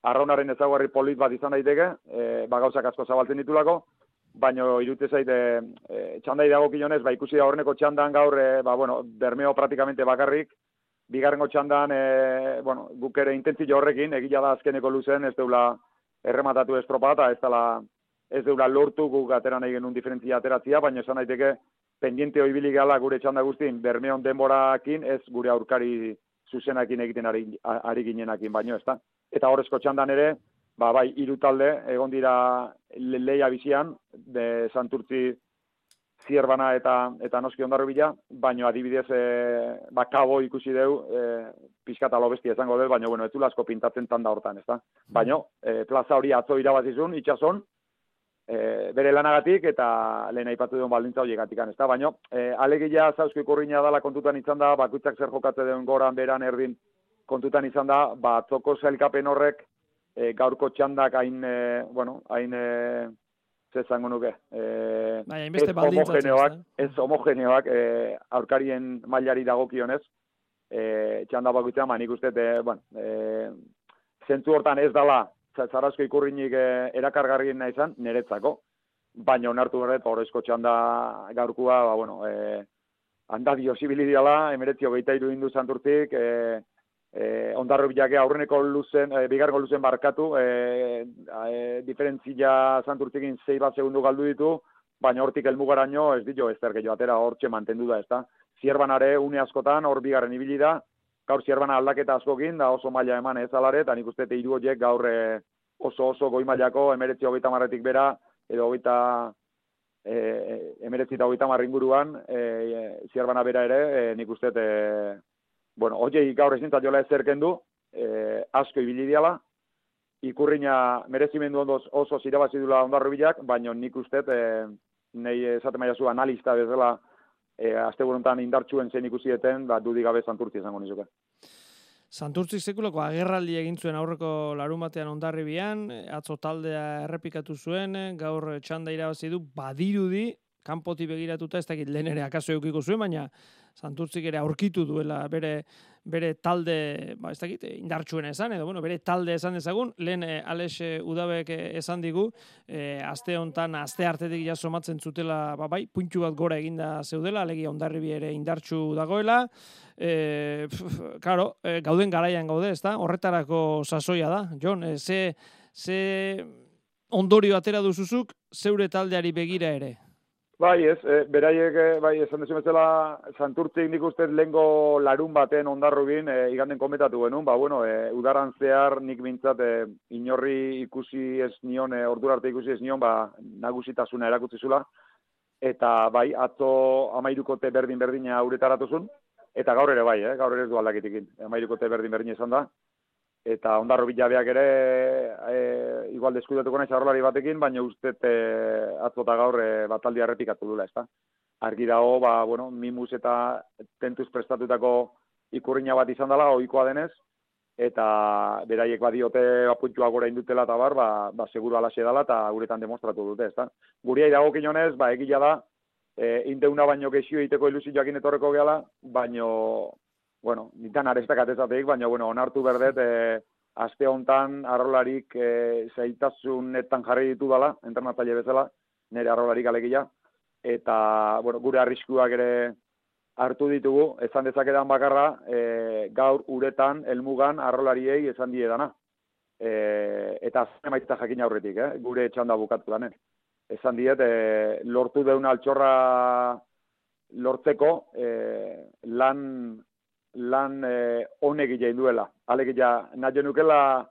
arraunaren ezaguarri polit bat izan daiteke, e, ba gauzak asko zabaltzen ditulako, baino irute zaite e, txandai dago kilonez, ba ikusi da horneko txandan gaur, e, ba bueno, bermeo praktikamente bakarrik, bigarrengo txandan, e, bueno, guk ere intentzio horrekin, egila da azkeneko luzen, ez deula errematatu estropata, ez dela ez deula lortu guk atera nahi genuen diferentzia ateratzia, baina esan daiteke pendiente hoibili gala gure txanda guztin, bermeon denborakin, ez gure aurkari zuzenakin egiten ari, ari ginenakin baino, ezta? Eta horrezko txandan ere, ba, bai, hiru talde, egon dira le, leia bizian, de santurtzi zierbana eta eta noski ondarro bila, baino adibidez, e, ba, kabo ikusi deu, e, pixka talo bestia izango deu, baino, bueno, ez pintatzen tanda hortan, ezta? Baino, e, plaza hori atzo irabazizun, itxason, e, bere lanagatik eta lehen aipatu duen baldintza horiek ez da, baina e, alegia zauzko ikurriña dala kontutan izan da, bakutzak zer jokatze duen goran beran erdin kontutan izan da, ba, toko zelkapen horrek e, gaurko txandak hain, e, bueno, hain, e, zezango nuke, e, bai, ez homogeneoak, ez homogeneoak e, aurkarien mailari dagokionez, e, txanda bakutzea, ma nik uste, e, bueno, e, zentu hortan ez dala zarazko ikurrinik e, erakargarrien izan, niretzako. baina onartu berret, horrezko txanda gaurkua, ba, bueno, e, handa diosibili diala, emeretzi hogeita iru indu santurtik, e, e, ondarro bilake aurreneko luzen, e, bigargo luzen barkatu, e, e, diferentzia santurtikin zei bat segundu galdu ditu, baina hortik elmugaraino ez dio ez tergeio atera hortxe mantendu da, ez da. Zierbanare une askotan, hor bigarren ibili da, gaur zierbana aldaketa askokin, da oso maila eman ez alare, eta nik uste hiru horiek gaur e, oso oso goi mailako, emeretzi hogeita marretik bera, edo hogeita e, emeretzi eta hogeita marringuruan, e, zierbana bera ere, e, nik uste, e, bueno, horiek gaur ezin jola ezerken du, e, asko ibili diala, ikurriña merezimendu ondoz oso zirabazi dula ondarro bilak, baina nik uste, e, nahi esate maia zu analista bezala, e, azte indartxuen zen ikusieten, ba, dudik gabe zanturtzi izango nizuke. Santurtzi sekulako agerraldi egin zuen aurreko larumatean ondarribian, atzo taldea errepikatu zuen, gaur txanda irabazi du, badirudi, kanpoti begiratuta, ez dakit lehen ere akaso eukiko zuen, baina Santurtzik ere aurkitu duela bere bere talde, ba, ez dakit, indartsuen esan, edo, bueno, bere talde esan dezagun, lehen e, Alex e, Udabek eh, esan digu, e, aste hontan aste artetik ja somatzen zutela, ba, bai, puntxu bat gora eginda zeudela, alegia ondarribi ere indartsu dagoela, e, karo, gauden garaian gaude, ez da, horretarako sasoia da, Jon, e, ze, ze ondorio atera duzuzuk, zeure taldeari begira ere? Bai, ez, e, beraiek, e, bai, esan desu bezala, santurtzik nik uste lengo larun baten ondarrugin, e, iganden kometatu genuen, ba, bueno, e, udaran zehar nik bintzat e, inorri ikusi ez nion, e, ordura arte ikusi ez nion, ba, nagusitasuna erakutsi zula, eta bai, atzo amairukote berdin-berdina auretaratuzun, eta gaur ere bai, eh, gaur ere ez du aldakitikin, amairukote berdin-berdina izan da, eta ondarro bilabeak ere e, igual deskudatuko nahi zarrolari batekin, baina uste e, atzota gaur e, bataldi errepikatu dula, ezta? Argi dago, ba, bueno, mimus eta tentuz prestatutako ikurriña bat izan dela, ohikoa denez, eta beraiek badiote apuntua gora indutela eta bar, ba, ba seguru alaxe dela eta guretan demostratu dute, ezta? Guria idago kinonez, ba, egila da, e, indeuna baino gexio egiteko ilusioak etorreko gehala, baino bueno, nitan arestak atezateik, baina, bueno, onartu berdet, e, aste hontan arrolarik e, zaitasunetan jarri ditu dela, entrenatzaile bezala, nire arrolarik alegia, eta, bueno, gure arriskuak ere hartu ditugu, esan dezakedan bakarra, e, gaur uretan, elmugan, arrolariei esan die dana. E, eta emaitza jakin aurretik, eh? gure txanda bukatu danen. Esan diet, e, lortu deun altxorra lortzeko, e, lan lan e, honek egin duela. Alegia, nahi nukela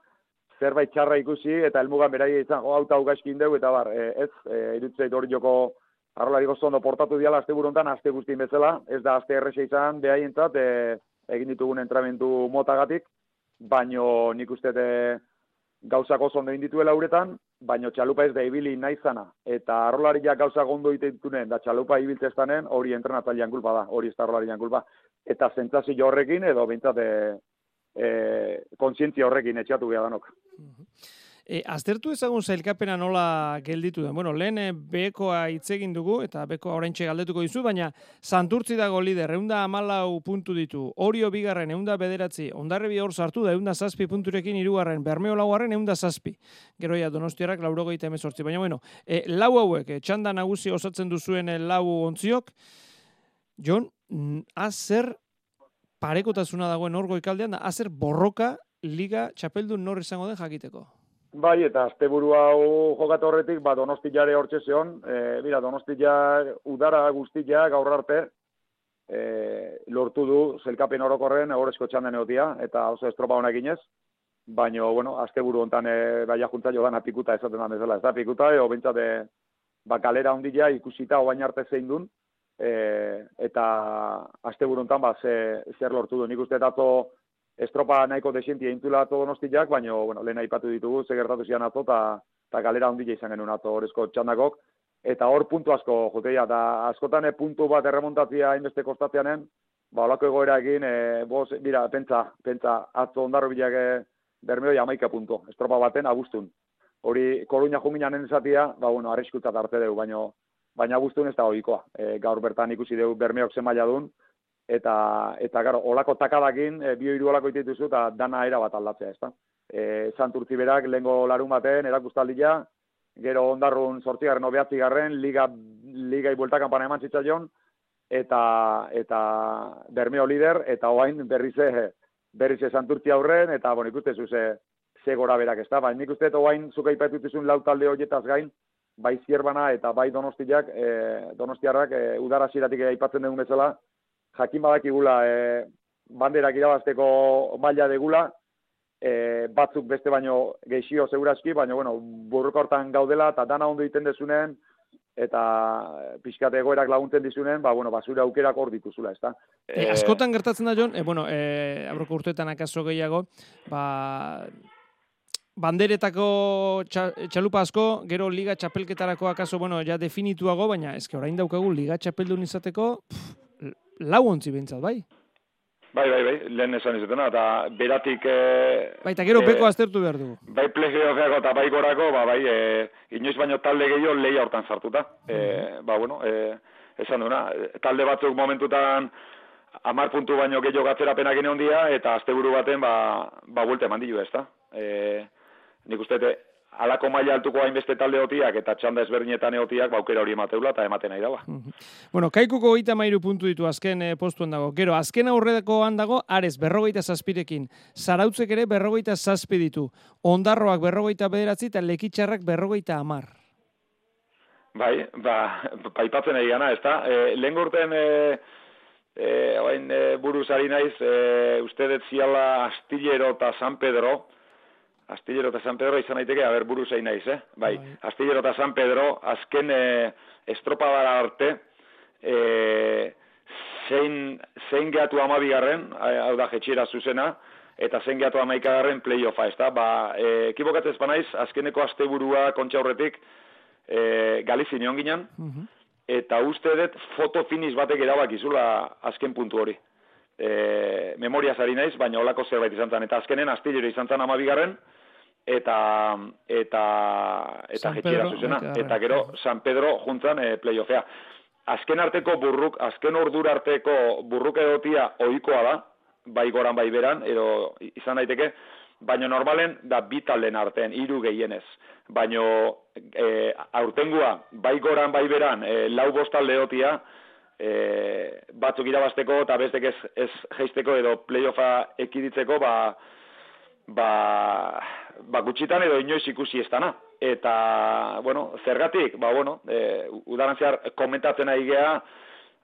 zerbait txarra ikusi eta helmugan beraia izan, oh, auta ugaskin dugu eta bar, e, ez, e, irutzei hori joko arrolari gozondo portatu diala azte burontan, azte guztien bezala, ez da azte erresa izan behaientzat, e, egin ditugun entramentu motagatik, baino nik uste e, gauzak oso ondo dituela uretan, baino txalupa ez da ibili naizana, eta arrolariak gauzak ondo itentunen, da txalupa ibiltzestanen, hori entrenatzailean kulpa da, hori ez da arrolarian kulpa eta zentzazio horrekin edo bintzat e, e, kontzientzia horrekin etxatu behar danok. E, aztertu ezagun zailkapena nola gelditu den. Bueno, lehen bekoa itzegin dugu, eta bekoa oraintxe galdetuko dizu, baina santurtzi dago lider, eunda amalau puntu ditu, orio bigarren, eunda bederatzi, ondarrebi hor sartu da, eunda zazpi punturekin irugarren, bermeo laugarren, eunda zazpi. Gero ja, donostiarak laurogeita emezortzi. Baina, bueno, e, lau hauek, e, txanda nagusi osatzen duzuen lau ontziok, Jon, azer parekotasuna dagoen orgo ikaldean, azer borroka liga txapeldun nor izango den jakiteko. Bai, eta asteburu hau jokatu horretik, ba, donostillare hortxe zeon, e, mira, donostia udara guztia gaur arte, e, lortu du zelkapen orokorren horrezko txandan egotia, eta oso estropa honak inez, baina, bueno, asteburu hontan e, baina juntza jo dana pikuta esaten da bezala, ez da pikuta, eo bintzate, ba, kalera ikusita oain arte zein dun, e, eta aste buruntan ba, ze, zer lortu du. Nik uste dato estropa nahiko desienti eintula ato donostiak, baina bueno, lehen aipatu ditugu, ze gertatu zian ato, eta galera ondila izan genuen ato horrezko txandakok. Eta hor puntu asko joteia, eta askotan e, puntu bat erremontatzia inbeste kostatzeanen, ba, olako egoera egin, e, boz, dira, pentsa, pentsa, atzo ondarro bilak e, bermeo jamaika puntu, estropa baten, agustun. Hori, koluña juminanen esatia, ba, bueno, arriskutzat arte dugu, baina baina guztun ez da ohikoa. E, gaur bertan ikusi dugu bermeok zen maila duen, eta, eta garo, olako takadakin, e, bio iru olako ititu eta dana era bat aldatzea, ez da. E, Santurtzi berak, lehenko larun baten, erakustaldia, gero ondarrun sortzigarren obeatzigarren, liga, ligai buelta kanpana eman zitzaion, eta, eta Bermeo lider, eta oain berrize, berrize santurtzi aurren, eta bon, ikuste zuze, ze gora berak ez da, baina nik uste oain zuka ipatutizun lau talde horietaz gain, bai zierbana eta bai donostiak, e, donostiarrak e, udara ziratik aipatzen dugun bezala, jakin badakigula e, banderak irabazteko maila degula, e, batzuk beste baino geixio segurazki, baina bueno, burruka hortan gaudela eta dana ondo egiten dezunen, eta pixkate egoerak laguntzen dizunen, ba, bueno, basura aukerak hor dituzula, ezta. E, askotan gertatzen da, Jon, e, bueno, e, abroko urteetan akaso gehiago, ba, banderetako txalupa asko, gero liga txapelketarako akaso, bueno, ja definituago, baina ezke orain daukagu liga txapeldun izateko, pff, lau ontzi bintzat, bai? Bai, bai, bai, lehen esan izatena, eta beratik... E, bai, eta gero e, peko aztertu behar dugu. Bai, plegeogeako eta bai gorako, ba, bai, e, inoiz baino talde gehiago leia hortan sartuta. E, ba, bueno, e, esan duena, talde batzuk momentutan amar puntu baino gehiago gatzerapenak ene hondia, eta asteburu baten, ba, ba, buelte eman dilu ez da. E, nik uste, alako maila altuko hainbeste talde otiak eta txanda ezberdinetan eotiak baukera hori emateula eta ematen nahi dagoa. Bueno, kaikuko goita mairu puntu ditu azken eh, postuen dago. Gero, azken aurredako handago, arez, berrogeita zazpirekin. Zarautzek ere berrogeita zazpi ditu. Ondarroak berrogeita bederatzi eta lekitxarrak berrogeita amar. Bai, ba, paipatzen ba, egin ez da. E, lehen gurten, e, e, oain, e, buruz ari naiz, e, ustedet ziala Astillero eta San Pedro, Astillero eta San Pedro izan daiteke, aber buru zein naiz, eh? Bai, bai. Astillero eta San Pedro azken e, estropadara arte e, zein, zein gehatu amabigarren, hau da jetxiera zuzena, eta zein gehatu amaikagarren playoffa, ez da? Ba, e, ekibokatzez banaiz, azkeneko asteburua kontxa horretik e, galizin egon ginen, mhm. eta uste dut foto finish batek erabak izula azken puntu hori. E, memoria zari naiz, baina olako zerbait izan zen. Eta azkenen, astillero izan zen amabigarren, eta eta eta jetxera zuzena. Eta gero San Pedro juntzan e, playoffea. Azken arteko burruk azken ordura arteko burruk edotia ohikoa da bai goran bai beran edo izan daiteke baino normalen da bi talden artean hiru gehienez. Baino e, aurtengua bai goran bai beran e, lau bostalde edotia e, batzuk irabasteko eta bestek ez, ez jeisteko edo playoffa ekiditzeko ba ba, ba gutxitan edo inoiz ikusi ez. Eta, bueno, zergatik, ba, bueno, e, udarantziar komentatzen nahi geha,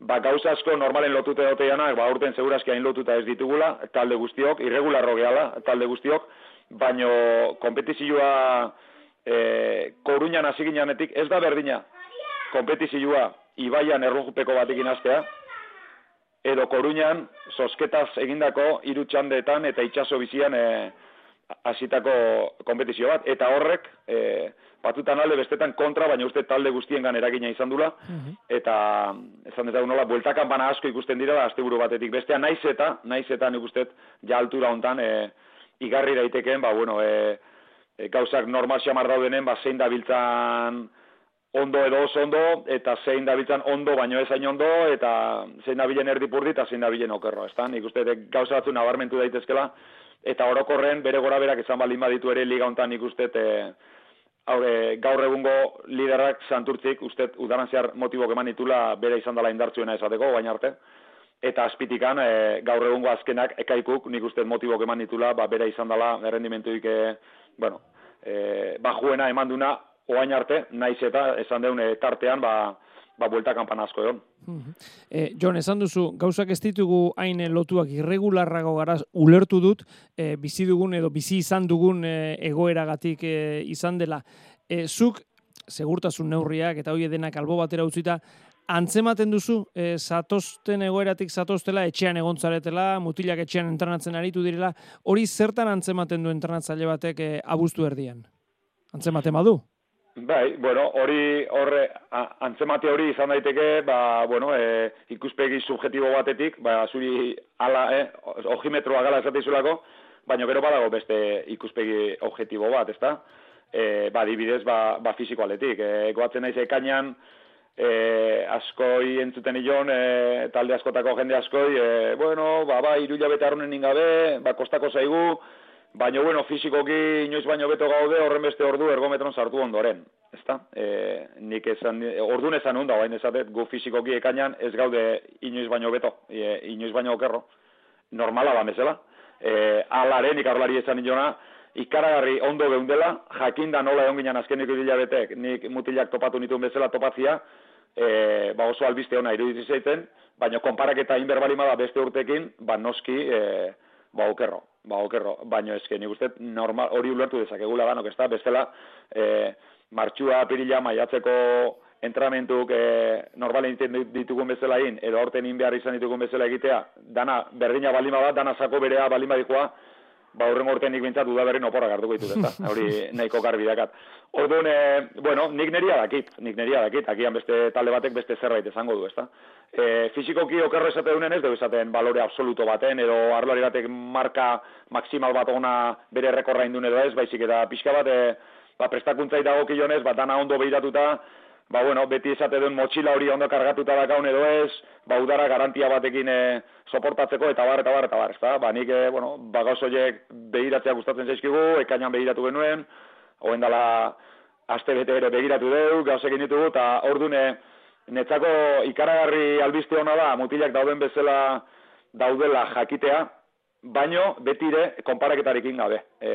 ba, gauza asko normalen lotute dote janak, ba, urten segurazki hain lotuta ez ditugula, talde guztiok, irregularro gehala, talde guztiok, baino kompetizioa e, koruñan hasi ez da berdina kompetizioa ibaian erlojupeko batekin astea, edo koruñan sosketaz egindako hiru txandetan eta itsaso bizian e, hasitako kompetizio bat, eta horrek, e, batutan alde bestetan kontra, baina uste talde guztien eragina izan dula, mhm. eta esan dut nola, bueltakan bana asko ikusten dira, azte buru batetik. Bestea naiz eta, naiz eta nik uste, ja altura hontan, e, igarri daitekeen, ba, bueno, e, e, gauzak normal xamar daudenen, ba, zein da biltzan ondo edo oso ondo, eta zein da biltzan ondo, baino ez hain ondo, eta zein da bilen erdipurdi, eta zein da bilen okerro, ez da? Nik uste, gauza batzu nabarmentu daitezkela, eta orokorren bere gora berak izan baldin baditu ere liga hontan ikuste e, haure, gaur egungo liderak santurtzik uste udaran zehar motibok eman itula bere izan dela indartzuena esateko baina arte. Eta azpitikan e, gaur egungo azkenak ekaikuk nik uste motibok eman itula ba, bere izan dela errendimentuik e, bueno, e, bajuena eman duna oain arte, naiz eta esan deune tartean ba, ba, buelta kanpan asko egon. E, Jon, esan duzu, gauzak ez ditugu hain lotuak irregularrago garaz ulertu dut, e, bizi dugun edo bizi izan dugun e, egoeragatik e, izan dela. E, zuk, segurtasun neurriak eta hoi denak albo batera utzita, antzematen duzu, e, zatozten egoeratik zatoztela, etxean egontzaretela, mutilak etxean entrenatzen aritu direla, hori zertan antzematen du entrenatzaile batek e, abuztu erdian? Antzematen badu? Bai, bueno, hori horre antzemate hori izan daiteke, ba, bueno, e, ikuspegi subjetibo batetik, ba, zuri ala, eh, ojimetroa gala esatizulako, baina gero badago beste ikuspegi objektibo bat, ezta? E, ba, dibidez, ba, ba fiziko aletik. E, goatzen naiz ekainan, e, askoi entzuten ion, e, talde askotako jende askoi, e, bueno, ba, ba, iruila bete arronen ingabe, ba, kostako zaigu, Baina, bueno, fizikoki inoiz baino beto gaude horren beste ordu ergometron sartu ondoren. Ezta? E, nik esan, ordun esan hunda, baina esatet, gu fizikoki ekainan ez gaude inoiz baino beto, e, inoiz baino okerro. Normala da mesela. E, alare, nik arlari esan inona, ikaragarri ondo geundela, jakinda nola egon ginen azkeniko hilabetek, nik mutilak topatu nituen bezala topatzia, e, ba oso albiste ona iruditzen zaiten, baina konparaketa inberbalima da beste urtekin, ba noski, e, ba okerro, ba okerro, baina eske nik uste normal hori ulertu dezakegula danok, ezta? Bestela, e, martxua pirila maiatzeko entramentuk e, normal egiten ditugun bezala egin, edo horten in behar izan ditugun bezala egitea, dana berdina balima bat, dana zako berea balima dikoa, ba horren urte nik bintzat udaberri nopora gartuko ditut, eta *laughs* hori nahiko garbi dakat. Orduan, e, bueno, nik neria dakit, nik neria dakit, akian beste talde batek beste zerbait izango du, ezta? E, fizikoki okerro esate dunen ez, dugu esaten balore absoluto baten, edo arlari batek marka maksimal bat ona bere rekorra indun edo ez, baizik eta pixka bat, e, ba, prestakuntzai dago kilonez, bat dana ondo behiratuta, ba, bueno, beti esate duen motxila hori ondo kargatuta dakaun edo ez, ba, udara garantia batekin e, soportatzeko eta bar, eta bar, eta bar, ezta? Ba, nik, e, bueno, ba, gauzoiek behiratzea gustatzen zaizkigu, ekainan behiratu genuen, hoen dala, aste bete ere begiratu dugu, gauzekin ditugu, eta ordune, netzako ikaragarri albiste hona da, mutilak dauden bezala daudela jakitea, baino betire konparaketarekin gabe. E,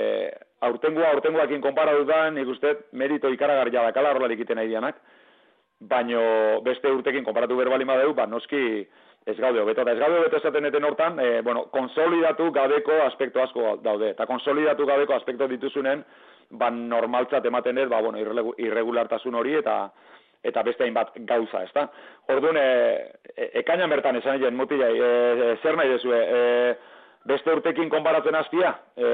aurtengua, aurtenguakin konpara dudan, nik uste, merito ikaragarria da kala horrela nahi dianak, baino beste urtekin konparatu berbalima dugu, ba, noski, ez gaude hobeto, eta ez gaude hobeto esaten eten hortan, e, bueno, konsolidatu gabeko aspektu asko daude, eta konsolidatu gabeko aspektu dituzunen, ba, normaltzat ematen ez, ba, bueno, irregulartasun hori, eta eta beste hainbat gauza, ezta? Orduan, e, e, ekainan bertan esan egin, mutila, e, e, zer nahi dezue, e, beste urtekin konparatzen hastia, e,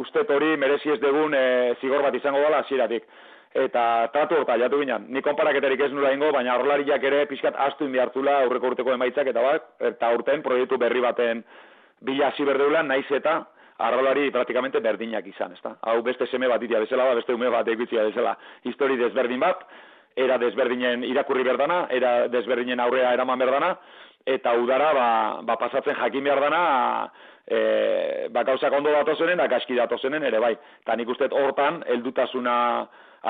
uste hori merezi ez degun e, zigor bat izango dela hasieratik eta tratu horta jatu ginen. Ni konparaketarik ez nula ingo, baina horlariak ere pixkat astu inbi hartula aurreko urteko emaitzak eta bat, eta urten proiektu berri baten bila hasi berdeula, naiz eta arrolari praktikamente berdinak izan, ezta? Hau beste seme bat itia bezala, beste ume bat egitzia bezala, histori desberdin bat, era desberdinen irakurri berdana, era desberdinen aurrea eraman berdana, eta udara ba, ba pasatzen jakin behar dana, e, ba gauzak ondo datozenen, da gaski datozenen ere bai. Eta nik uste hortan, heldutasuna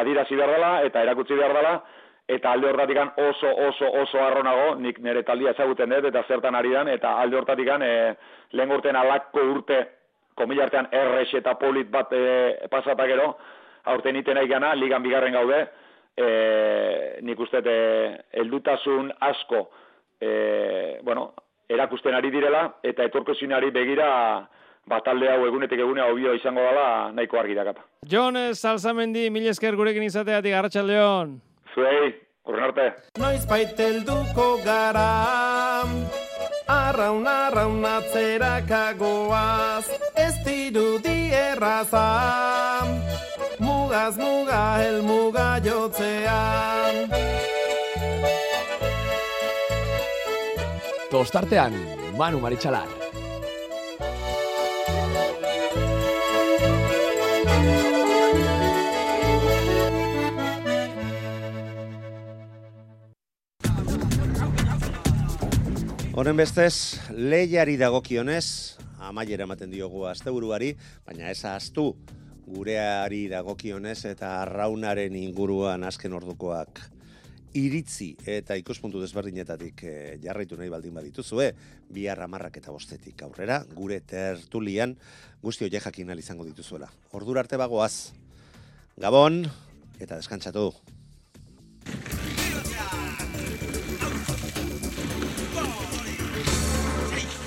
adirazi behar dela eta erakutsi behar dela, eta alde hortatik oso, oso, oso arronago, nik nire taldia ezaguten dut, eta zertan ari dan, eta alde hortatik e, lehen urtean alako urte, komilartean errex eta polit bat e, pasatak ero, aurten iten nahi gana, ligan bigarren gaude, e, nik uste e, eldutasun asko, e, bueno, erakusten ari direla, eta etorkozinari begira, batalde hau egunetik egunea hobio izango dela nahiko argi dakata. Jon Salsamendi, mil esker gurekin izateatik, Arratxaldeon. Zuei, urren arte. Noiz baitelduko gara, arraun arraun atzerakagoaz, ez dirudi erraza, mugaz muga helmuga jotzean. Tostartean, Manu Maritxalar. Horen bestez, lehiari dagokionez, amaiera ematen diogu asteburuari, baina ez astu gureari dagokionez eta arraunaren inguruan azken ordukoak iritzi eta ikuspuntu desberdinetatik e, jarraitu nahi baldin badituzue, bi amarrak eta bostetik aurrera, gure tertulian guzti hori jakin izango dituzuela. Ordura arte bagoaz, Gabon, eta deskantzatu.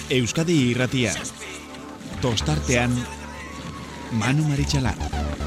Euskadi irratia. Tostartean Manu Maritxalar.